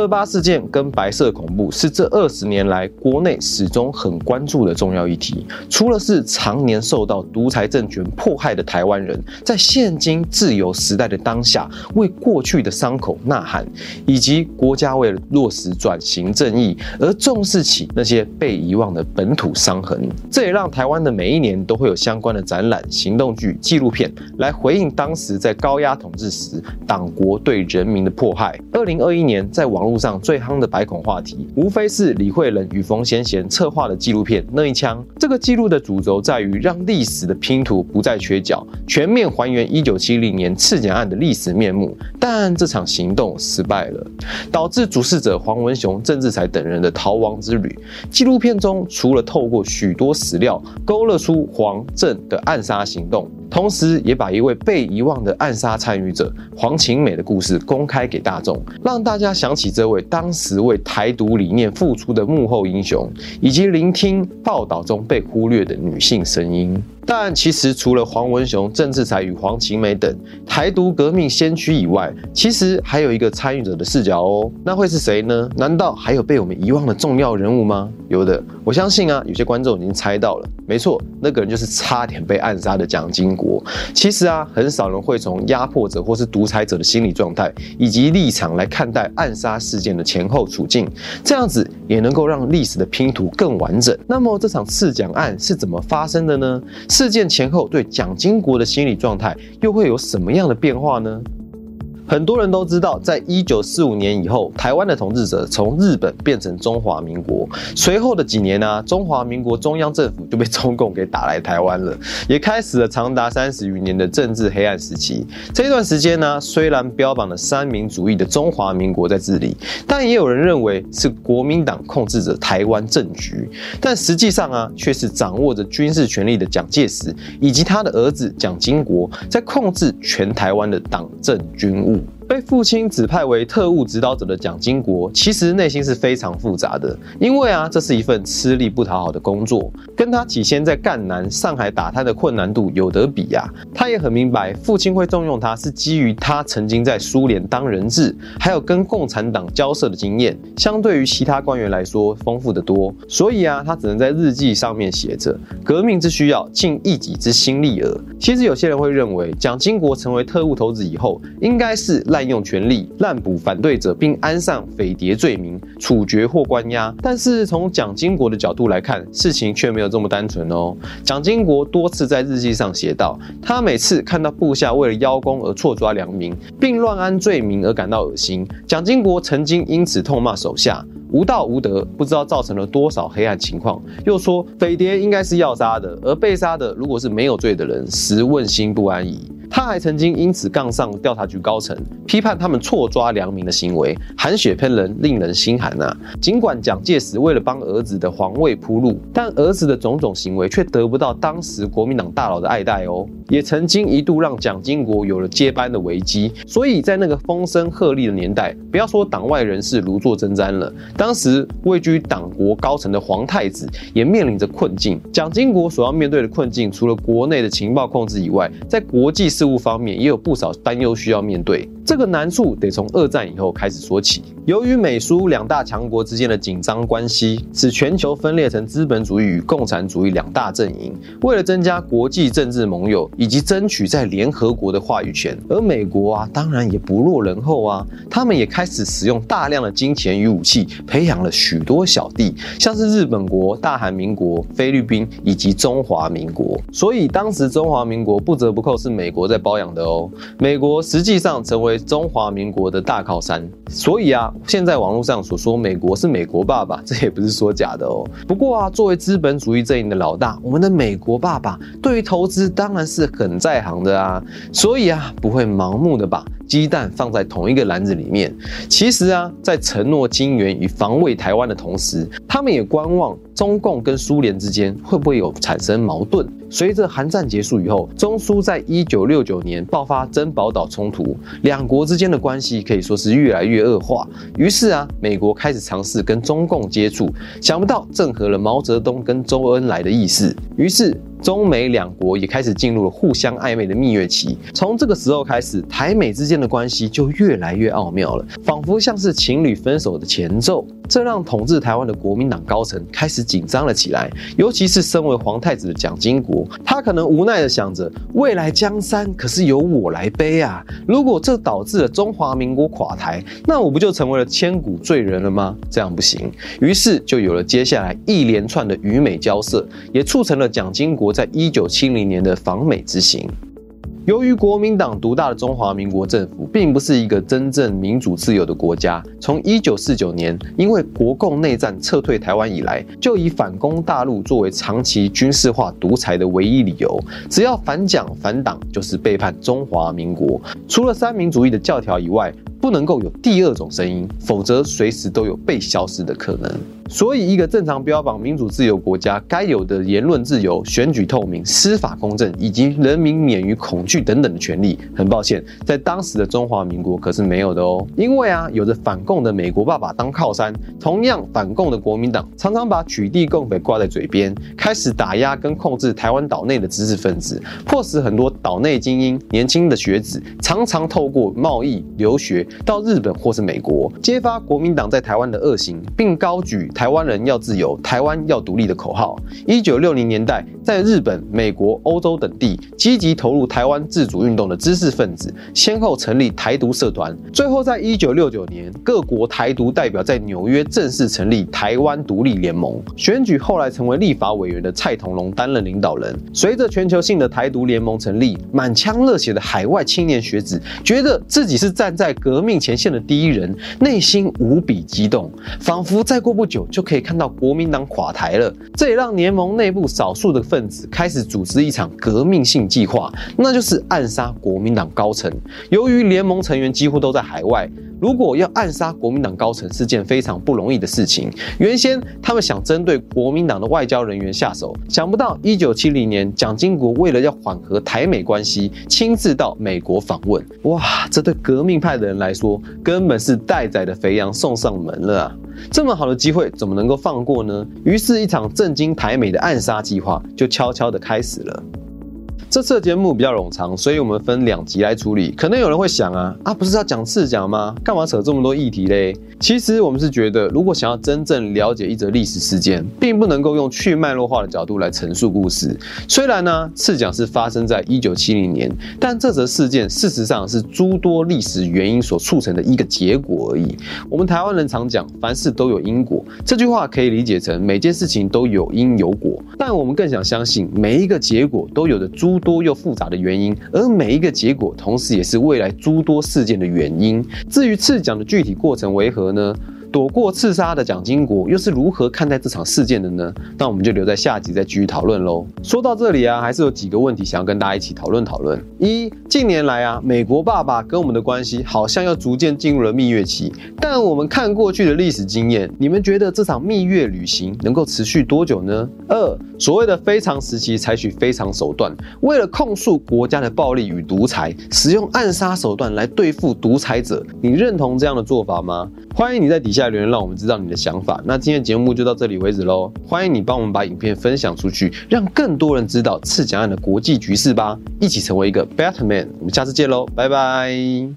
二八事件跟白色恐怖是这二十年来国内始终很关注的重要议题。除了是常年受到独裁政权迫害的台湾人，在现今自由时代的当下，为过去的伤口呐喊，以及国家为了落实转型正义而重视起那些被遗忘的本土伤痕，这也让台湾的每一年都会有相关的展览、行动剧、纪录片来回应当时在高压统治时党国对人民的迫害。二零二一年，在网络上最夯的百孔话题，无非是李慧仁与冯贤贤策划的纪录片《那一枪》。这个记录的主轴在于让历史的拼图不再缺角，全面还原一九七零年赤甲案的历史面目。但这场行动失败了，导致主事者黄文雄、郑志才等人的逃亡之旅。纪录片中，除了透过许多史料勾勒出黄郑的暗杀行动。同时，也把一位被遗忘的暗杀参与者黄晴美的故事公开给大众，让大家想起这位当时为台独理念付出的幕后英雄，以及聆听报道中被忽略的女性声音。但其实，除了黄文雄、郑志才与黄晴美等台独革命先驱以外，其实还有一个参与者的视角哦。那会是谁呢？难道还有被我们遗忘的重要人物吗？有的，我相信啊，有些观众已经猜到了。没错，那个人就是差点被暗杀的蒋经国。其实啊，很少人会从压迫者或是独裁者的心理状态以及立场来看待暗杀事件的前后处境，这样子也能够让历史的拼图更完整。那么这场刺蒋案是怎么发生的呢？事件前后对蒋经国的心理状态又会有什么样的变化呢？很多人都知道，在一九四五年以后，台湾的统治者从日本变成中华民国。随后的几年呢，中华民国中央政府就被中共给打来台湾了，也开始了长达三十余年的政治黑暗时期。这段时间呢，虽然标榜了三民主义的中华民国在治理，但也有人认为是国民党控制着台湾政局。但实际上啊，却是掌握着军事权力的蒋介石以及他的儿子蒋经国在控制全台湾的党政军务。被父亲指派为特务指导者的蒋经国，其实内心是非常复杂的，因为啊，这是一份吃力不讨好的工作，跟他起先在赣南、上海打探的困难度有得比呀。他也很明白，父亲会重用他是基于他曾经在苏联当人质，还有跟共产党交涉的经验，相对于其他官员来说丰富的多。所以啊，他只能在日记上面写着：“革命之需要，尽一己之心力耳。”其实有些人会认为，蒋经国成为特务头子以后，应该是赖滥用权力、滥捕反对者，并安上匪谍罪名，处决或关押。但是从蒋经国的角度来看，事情却没有这么单纯哦。蒋经国多次在日记上写道，他每次看到部下为了邀功而错抓良民，并乱安罪名而感到恶心。蒋经国曾经因此痛骂手下无道无德，不知道造成了多少黑暗情况。又说匪谍应该是要杀的，而被杀的如果是没有罪的人，实问心不安矣。他还曾经因此杠上调查局高层，批判他们错抓良民的行为，含血喷人，令人心寒呐。尽管蒋介石为了帮儿子的皇位铺路，但儿子的种种行为却得不到当时国民党大佬的爱戴哦。也曾经一度让蒋经国有了接班的危机。所以在那个风声鹤唳的年代，不要说党外人士如坐针毡了，当时位居党国高层的皇太子也面临着困境。蒋经国所要面对的困境，除了国内的情报控制以外，在国际。事务方面也有不少担忧需要面对，这个难处得从二战以后开始说起。由于美苏两大强国之间的紧张关系，使全球分裂成资本主义与共产主义两大阵营。为了增加国际政治盟友以及争取在联合国的话语权，而美国啊，当然也不落人后啊，他们也开始使用大量的金钱与武器，培养了许多小弟，像是日本国、大韩民国、菲律宾以及中华民国。所以当时中华民国不折不扣是美国。在包养的哦，美国实际上成为中华民国的大靠山，所以啊，现在网络上所说美国是美国爸爸，这也不是说假的哦。不过啊，作为资本主义阵营的老大，我们的美国爸爸对于投资当然是很在行的啊，所以啊，不会盲目的吧。鸡蛋放在同一个篮子里面，其实啊，在承诺金援与防卫台湾的同时，他们也观望中共跟苏联之间会不会有产生矛盾？随着韩战结束以后，中苏在一九六九年爆发珍宝岛冲突，两国之间的关系可以说是越来越恶化。于是啊，美国开始尝试跟中共接触，想不到正合了毛泽东跟周恩来的意思。于是。中美两国也开始进入了互相暧昧的蜜月期。从这个时候开始，台美之间的关系就越来越奥妙了，仿佛像是情侣分手的前奏。这让统治台湾的国民党高层开始紧张了起来。尤其是身为皇太子的蒋经国，他可能无奈的想着：未来江山可是由我来背啊！如果这导致了中华民国垮台，那我不就成为了千古罪人了吗？这样不行。于是就有了接下来一连串的与美交涉，也促成了蒋经国。在一九七零年的访美之行，由于国民党独大的中华民国政府并不是一个真正民主自由的国家，从一九四九年因为国共内战撤退台湾以来，就以反攻大陆作为长期军事化独裁的唯一理由。只要反蒋反党，就是背叛中华民国。除了三民主义的教条以外，不能够有第二种声音，否则随时都有被消失的可能。所以，一个正常标榜民主自由国家该有的言论自由、选举透明、司法公正以及人民免于恐惧等等的权利，很抱歉，在当时的中华民国可是没有的哦。因为啊，有着反共的美国爸爸当靠山，同样反共的国民党常常把取缔共匪挂在嘴边，开始打压跟控制台湾岛内的知识分子，迫使很多岛内精英、年轻的学子常常透过贸易、留学到日本或是美国，揭发国民党在台湾的恶行，并高举。台湾人要自由，台湾要独立的口号。一九六零年代，在日本、美国、欧洲等地积极投入台湾自主运动的知识分子，先后成立台独社团。最后，在一九六九年，各国台独代表在纽约正式成立台湾独立联盟。选举后来成为立法委员的蔡同龙担任领导人。随着全球性的台独联盟成立，满腔热血的海外青年学子觉得自己是站在革命前线的第一人，内心无比激动，仿佛再过不久。就可以看到国民党垮台了，这也让联盟内部少数的分子开始组织一场革命性计划，那就是暗杀国民党高层。由于联盟成员几乎都在海外，如果要暗杀国民党高层是件非常不容易的事情。原先他们想针对国民党的外交人员下手，想不到一九七零年，蒋经国为了要缓和台美关系，亲自到美国访问。哇，这对革命派的人来说，根本是待宰的肥羊送上门了啊！这么好的机会怎么能够放过呢？于是，一场震惊台美的暗杀计划就悄悄地开始了。这次的节目比较冗长，所以我们分两集来处理。可能有人会想啊，啊，不是要讲次讲吗？干嘛扯这么多议题嘞？其实我们是觉得，如果想要真正了解一则历史事件，并不能够用去脉络化的角度来陈述故事。虽然呢，次讲是发生在一九七零年，但这则事件事实上是诸多历史原因所促成的一个结果而已。我们台湾人常讲，凡事都有因果，这句话可以理解成每件事情都有因有果。但我们更想相信，每一个结果都有着诸多又复杂的原因，而每一个结果同时也是未来诸多事件的原因。至于次讲的具体过程为何呢？躲过刺杀的蒋经国又是如何看待这场事件的呢？那我们就留在下集再继续讨论喽。说到这里啊，还是有几个问题想要跟大家一起讨论讨论。一，近年来啊，美国爸爸跟我们的关系好像要逐渐进入了蜜月期，但我们看过去的历史经验，你们觉得这场蜜月旅行能够持续多久呢？二，所谓的非常时期采取非常手段，为了控诉国家的暴力与独裁，使用暗杀手段来对付独裁者，你认同这样的做法吗？欢迎你在底下留言，让我们知道你的想法。那今天节目就到这里为止喽。欢迎你帮我们把影片分享出去，让更多人知道赤脚案的国际局势吧，一起成为一个 better man。我们下次见喽，拜拜。